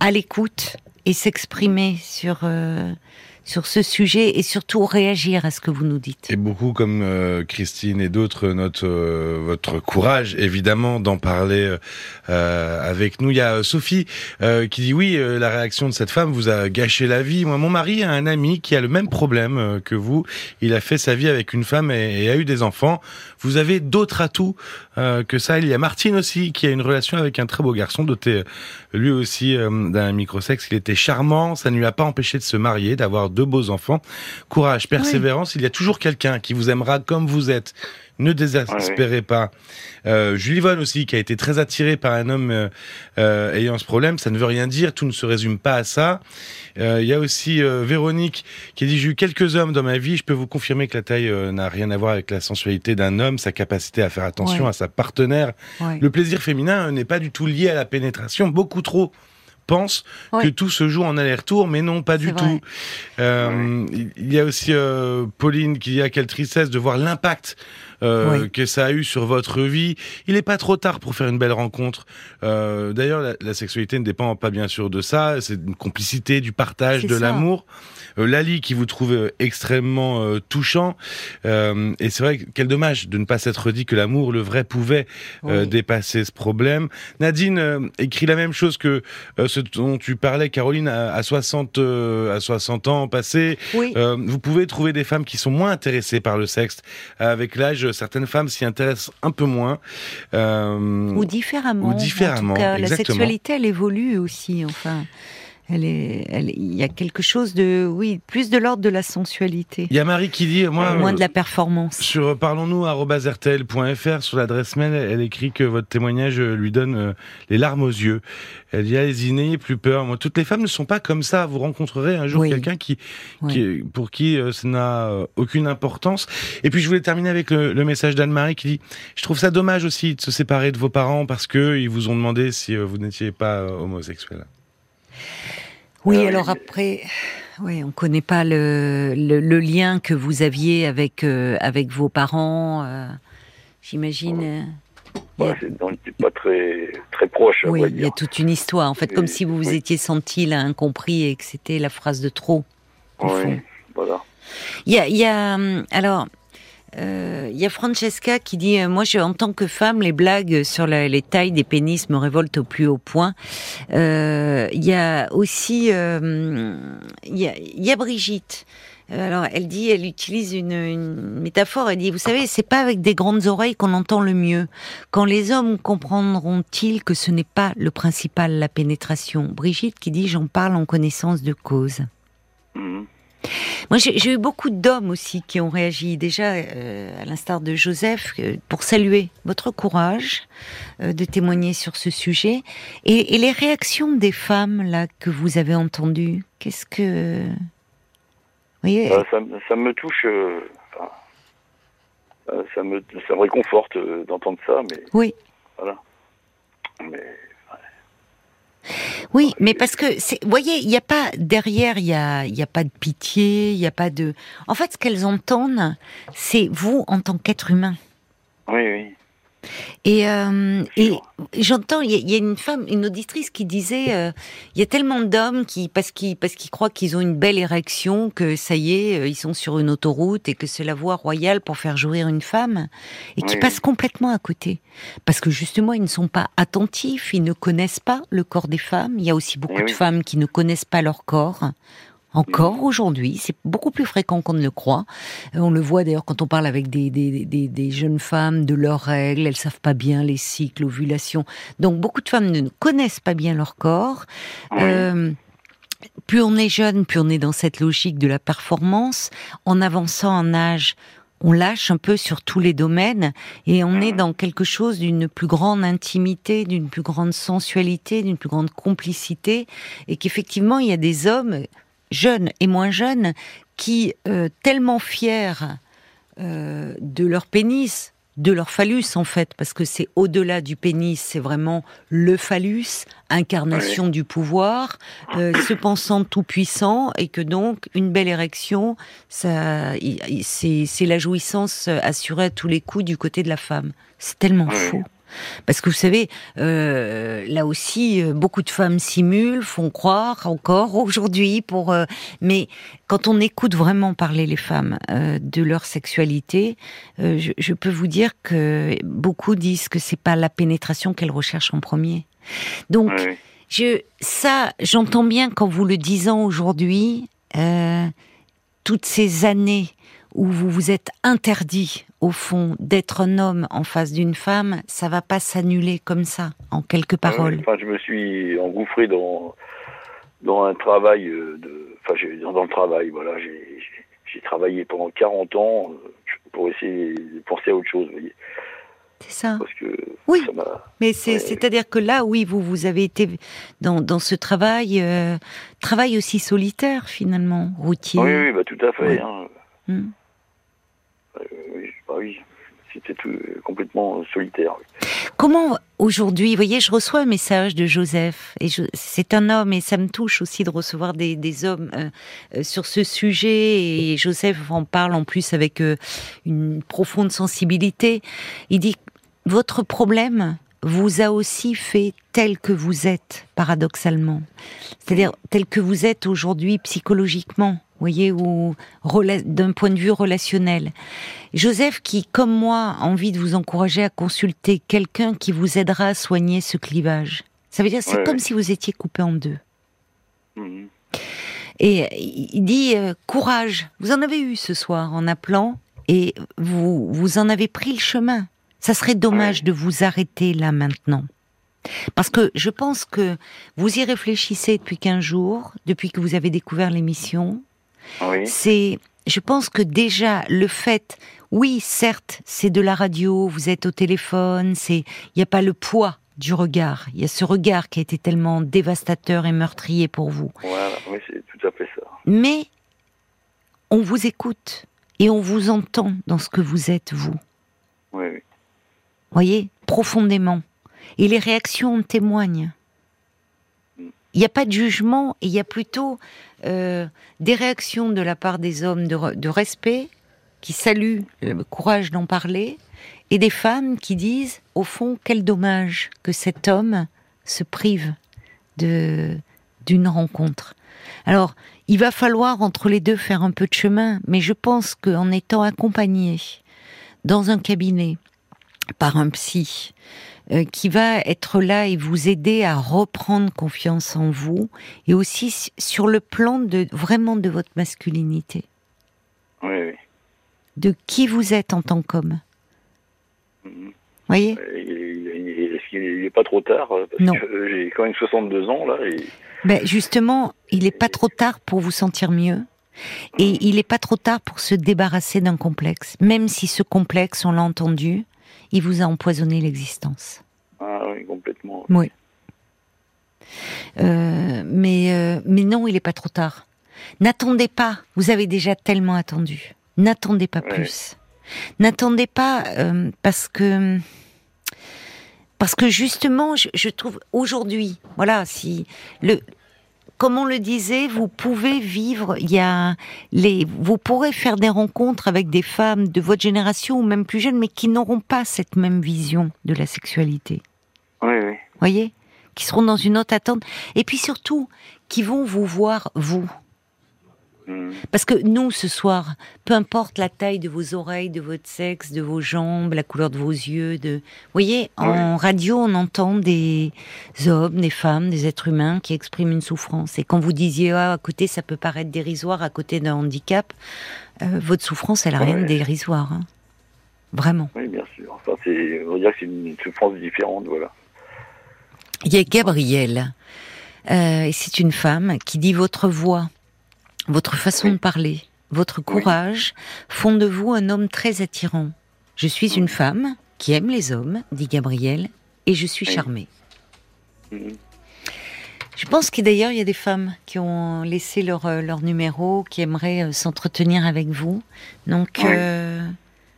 à l'écoute et s'exprimer sur euh, sur ce sujet et surtout réagir à ce que vous nous dites. Et beaucoup comme euh, Christine et d'autres notent euh, votre courage évidemment d'en parler euh, avec nous. Il y a Sophie qui dit oui, la réaction de cette femme vous a gâché la vie. Moi, mon mari a un ami qui a le même problème que vous. Il a fait sa vie avec une femme et a eu des enfants. Vous avez d'autres atouts que ça. Il y a Martine aussi qui a une relation avec un très beau garçon doté lui aussi d'un microsexe. Il était charmant, ça ne lui a pas empêché de se marier, d'avoir deux beaux enfants. Courage, persévérance, il y a toujours quelqu'un qui vous aimera comme vous êtes. Ne désespérez pas. Euh, Julie Vonne aussi, qui a été très attirée par un homme euh, euh, ayant ce problème, ça ne veut rien dire, tout ne se résume pas à ça. Il y a aussi Véronique qui dit, j'ai eu quelques hommes dans ma vie, je peux vous confirmer que la taille n'a rien à voir avec la sensualité d'un homme, sa capacité à faire attention à sa partenaire. Le plaisir féminin n'est pas du tout lié à la pénétration, beaucoup trop pense que tout se joue en aller-retour, mais non, pas du tout. Euh, il y a aussi euh, Pauline qui dit à quelle tristesse de voir l'impact euh, que ça a eu sur votre vie. Il n'est pas trop tard pour faire une belle rencontre. D'ailleurs, la, sexualité ne dépend pas bien sûr de ça. C'est une complicité, du partage, de l'amour. Euh, Lali qui vous trouve euh, extrêmement euh, touchant. et c'est vrai quel dommage de ne pas s'être dit que l'amour, le vrai, pouvait dépasser ce problème. Nadine écrit la même chose que ce dont tu parlais, Caroline, à, 60 à 60 ans passés. vous pouvez trouver des femmes qui sont moins intéressées par le sexe. Avec l'âge, certaines femmes s'y intéressent un peu moins. ou différemment. Ou différemment. En tout cas, la sexualité, elle évolue aussi. Enfin. Elle est, elle, il y a quelque chose de, oui, plus de l'ordre de la sensualité. Il y a Marie qui dit, moi, moins de la performance. Sur parlons-nous sur l'adresse mail, elle écrit que votre témoignage lui donne euh, les larmes aux yeux. Elle dit, allez-y, n'ayez plus peur. Moi, toutes les femmes ne sont pas comme ça. Vous rencontrerez un jour quelqu'un qui, qui, pour qui euh, ça n'a euh, aucune importance. Et puis, je voulais terminer avec le, le message d'Anne-Marie qui dit, je trouve ça dommage aussi de se séparer de vos parents parce que ils vous ont demandé si vous n'étiez pas homosexuel. Oui, euh, alors après, oui, on connaît pas le, le, lien que vous aviez avec euh, avec vos parents. Euh, j'imagine. Ouais, c'est pas très très proche. Oui, il y a toute une histoire. En fait, comme si vous vous étiez senti là incompris et que c'était la phrase de trop. Oui, voilà. Il y a, il y a alors il euh, y a Francesca qui dit euh, moi en tant que femme les blagues sur les tailles des pénis me révoltent au plus haut point. Il euh, y a aussi il y a, Brigitte. Alors elle dit elle utilise une, métaphore elle dit vous savez c'est pas avec des grandes oreilles qu'on entend le mieux. Quand les hommes comprendront-ils que ce n'est pas le principal la pénétration? Brigitte qui dit j'en parle en connaissance de cause. Mmh. Moi, j'ai eu beaucoup d'hommes aussi qui ont réagi déjà, euh, à l'instar de Joseph, euh, pour saluer votre courage euh, de témoigner sur ce sujet et, les réactions des femmes là que vous avez entendues. Qu'est-ce que, vous voyez? Ça, ça, me touche. ça me ça me réconforte d'entendre ça, mais oui. Voilà. Mais oui, mais parce que, vous voyez, il n'y a pas derrière, il n'y a, y a pas de pitié, il n'y a pas de. En fait, ce qu'elles entendent, c'est vous en tant qu'être humain. Oui, oui. Et, euh, et j'entends, il y, a une femme, une auditrice qui disait, euh, il y a tellement d'hommes qui, parce qu'ils parce qu'ils croient qu'ils ont une belle érection, que ça y est, euh, ils sont sur une autoroute et que c'est la voie royale pour faire jouir une femme, et qui passent complètement à côté, parce que justement ils ne sont pas attentifs, ils ne connaissent pas le corps des femmes. Il y a aussi beaucoup de femmes qui ne connaissent pas leur corps. Encore aujourd'hui, c'est beaucoup plus fréquent qu'on ne le croit. Euh, on le voit d'ailleurs quand on parle avec des, des, des, des, jeunes femmes de leurs règles, elles savent pas bien les cycles, l'ovulation. Donc beaucoup de femmes ne connaissent pas bien leur corps. Euh, plus on est jeune, plus on est dans cette logique de la performance. En avançant en âge, on lâche un peu sur tous les domaines et on est mm. dans quelque chose d'une plus grande intimité, d'une plus grande sensualité, d'une plus grande complicité et qu'effectivement il y a des hommes jeunes et moins jeunes, qui, euh, tellement fiers euh, de leur pénis, de leur phallus en fait, parce que c'est au-delà du pénis, c'est vraiment le phallus, incarnation du pouvoir, euh, se pensant tout puissant, et que donc une belle érection, ça, c'est la jouissance assurée à tous les coups du côté de la femme. C'est tellement faux. Parce que vous savez, euh, là aussi, euh, beaucoup de femmes simulent, font croire encore aujourd'hui pour. euh, mais quand on écoute vraiment parler les femmes euh, de leur sexualité, je, je peux vous dire que beaucoup disent que c'est pas la pénétration qu'elles recherchent en premier. Donc, Oui, oui. je, ça, j'entends bien qu'en vous le disant aujourd'hui, toutes ces années où vous vous êtes interdit, au fond, d'être un homme en face d'une femme, ça va pas s'annuler comme ça, en quelques paroles. Enfin, je me suis engouffré dans dans un travail euh, de, enfin, dans, le travail, voilà, j'ai travaillé pendant 40 ans euh, pour essayer de penser à autre chose, vous voyez, C'est ça. parce que Oui. ça. Mais Ouais. c'est-à-dire que là, oui, vous, vous avez été dans, dans ce travail, euh, travail aussi solitaire finalement, routier. Oui, oui, bah tout à fait. Ouais. Hein. Hmm. Euh, oui, bah oui, c'était tout euh, complètement solitaire. oui. Comment aujourd'hui, vous voyez, je reçois un message de Joseph, et c'est un homme, et ça me touche aussi de recevoir des, hommes euh, euh, sur ce sujet, et Joseph en parle en plus avec euh, une profonde sensibilité. Il dit, votre problème vous a aussi fait tel que vous êtes, paradoxalement. C'est-à-dire tel que vous êtes aujourd'hui psychologiquement, voyez, ou d'un point de vue relationnel. Joseph, qui, comme moi, a envie de vous encourager à consulter quelqu'un qui vous aidera à soigner ce clivage. Ça veut dire, c'est Ouais, comme ouais. si vous étiez coupé en deux. Mhm. Et euh, il dit euh, courage. Vous en avez eu ce soir en appelant et vous vous en avez pris le chemin. Ça serait dommage Ouais. de vous arrêter là maintenant. Parce que je pense que vous y réfléchissez depuis 15 jours, depuis que vous avez découvert l'émission. Oui, C'est, je pense que déjà le fait, oui, certes, c'est de la radio, vous êtes au téléphone, c'est, il n'y a pas le poids du regard. Il y a ce regard qui a été tellement dévastateur et meurtrier pour vous. voilà, oui, c'est tout à fait ça. Mais on vous écoute et on vous entend dans ce que vous êtes, vous. Oui, oui. Voyez, profondément. Et les réactions en témoignent. Il n'y a pas de jugement, et il y a plutôt euh, des réactions de la part des hommes de, re- de respect, qui saluent le courage d'en parler, et des femmes qui disent, au fond, quel dommage que cet homme se prive d'une rencontre. Alors, il va falloir entre les deux faire un peu de chemin, mais je pense qu'en étant accompagné dans un cabinet par un psy euh, qui va être là et vous aider à reprendre confiance en vous et aussi sur le plan de vraiment de votre masculinité, Oui, oui. de qui vous êtes en tant qu'homme. Mhm. Voyez? Est-ce qu'il n'est pas trop tard euh, Parce Non. euh, j'ai quand même 62 ans, là, et ben Justement, il n'est pas trop tard pour vous sentir mieux. Et il n'est pas trop tard pour se débarrasser d'un complexe, même si ce complexe, on l'a entendu, il vous a empoisonné l'existence. ah, oui, complètement. Oui. Euh, mais, euh, mais non, il n'est pas trop tard. N'attendez pas, vous avez déjà tellement attendu. N'attendez pas Ouais. plus. N'attendez pas euh, parce que parce que justement, je, je trouve aujourd'hui, voilà, si le comme on le disait, vous pouvez vivre. Il y a les, vous pourrez faire des rencontres avec des femmes de votre génération ou même plus jeunes, mais qui n'auront pas cette même vision de la sexualité Oui, oui. voyez, qui seront dans une autre attente, et puis surtout qui vont vous voir vous. Mhm. Parce que nous, ce soir, peu importe la taille de vos oreilles, de votre sexe, de vos jambes, la couleur de vos yeux, de, vous voyez, en radio, on entend des hommes, des femmes, des êtres humains qui expriment une souffrance. Et quand vous disiez, ah, à côté, ça peut paraître dérisoire, à côté d'un handicap, euh, votre souffrance, elle a rien de dérisoire, hein. Vraiment. Oui, bien sûr. C'est, on va dire que c'est une souffrance différente, voilà. Il y a Gabrielle, euh, c'est une femme qui dit votre voix, votre façon Oui. de parler, votre courage font de vous un homme très attirant. Je suis une femme qui aime les hommes, dit Gabrielle, et je suis charmée. Mhm. Je pense que d'ailleurs il y a des femmes qui ont laissé leur, euh, leur numéro, qui aimeraient euh, s'entretenir avec vous. Donc euh,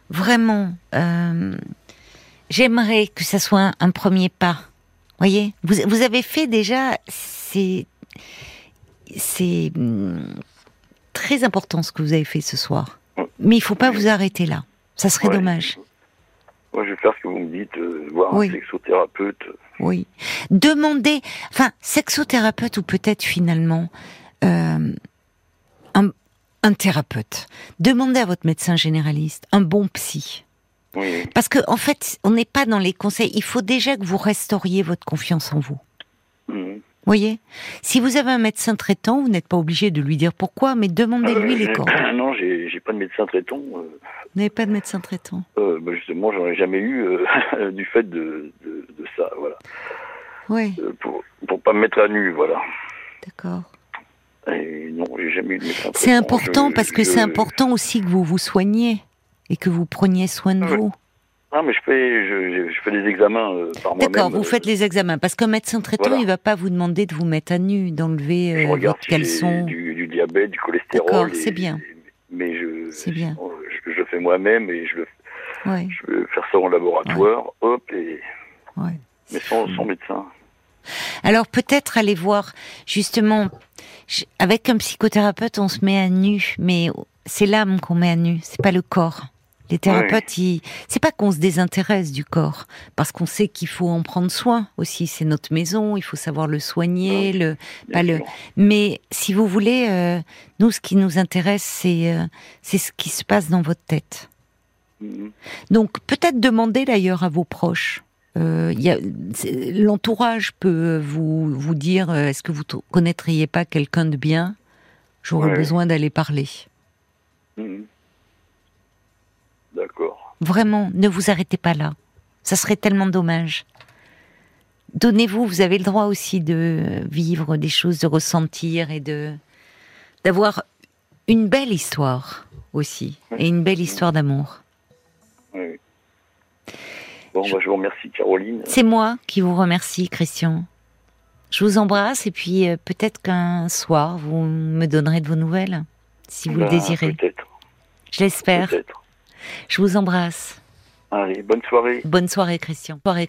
vraiment, euh, j'aimerais que ça soit un, un premier pas. Voyez, vous, vous avez fait déjà, c'est hum, très important ce que vous avez fait ce soir. Mais il faut pas vous arrêter là. Ça serait Ouais. dommage. Moi, je vais faire ce que vous me dites, euh, voir Oui. un sexothérapeute. Oui. Demandez, enfin, sexothérapeute ou peut-être finalement euh, un, un thérapeute. Demandez à votre médecin généraliste, un bon psy. Oui, Parce que en fait, on n'est pas dans les conseils. Il faut déjà que vous restauriez votre confiance en vous. Voyez Si vous avez un médecin traitant, vous n'êtes pas obligé de lui dire pourquoi, mais demandez-lui Euh, les coordonnées. Non, j'ai pas de médecin traitant. euh, Vous n'avez pas de médecin traitant. euh, bah, justement, j'en ai jamais eu euh, du fait de, de, de ça, voilà. Oui, pour, pour pas me mettre à nu, voilà. d'accord. Non, j'ai jamais eu de médecin C'est traitant. important Je- parce que je- c'est important aussi que vous vous soigniez et que vous preniez soin de vous. Ah, mais je fais, je, fais des examens euh, par moi-même. D'accord, vous euh, faites les examens parce qu'un médecin traitant, Voilà. il va pas vous demander de vous mettre à nu, d'enlever euh, votre si caleçon. du, du diabète, du cholestérol. D'accord, c'est bien. Mais je, C'est bien. je, fais moi-même et je, le, Ouais, je vais faire ça en laboratoire, hop, et, ouais. mais sans, sans médecin. Alors peut-être aller voir justement avec un psychothérapeute, on se met à nu, mais c'est l'âme qu'on met à nu, c'est pas le corps. Les thérapeutes, ils- c'est pas qu'on se désintéresse du corps, parce qu'on sait qu'il faut en prendre soin aussi. C'est notre maison, il faut savoir le soigner, le. bien Pas le-. Mais si vous voulez, euh, nous, ce qui nous intéresse, c'est euh, c'est ce qui se passe dans votre tête. Mhm. Donc peut-être demander d'ailleurs à vos proches. Euh, L'entourage peut vous, vous dire est-ce que vous connaîtriez pas quelqu'un de bien? J'aurais Ouais. besoin d'aller parler. Mhm. D'accord. Vraiment, ne vous arrêtez pas là. Ça serait tellement dommage. Donnez-vous, vous avez le droit aussi de vivre des choses, de ressentir et de d'avoir une belle histoire aussi et une belle histoire d'amour. Oui. Bon, bah, je vous remercie, Caroline. C'est moi qui vous remercie, Christian. Je vous embrasse et puis euh, peut-être qu'un soir vous me donnerez de vos nouvelles, si vous le Bah, désirez. Peut-être. Je l'espère. Peut-être. Je vous embrasse. Allez, bonne soirée. Bonne soirée, Christian. Soirée.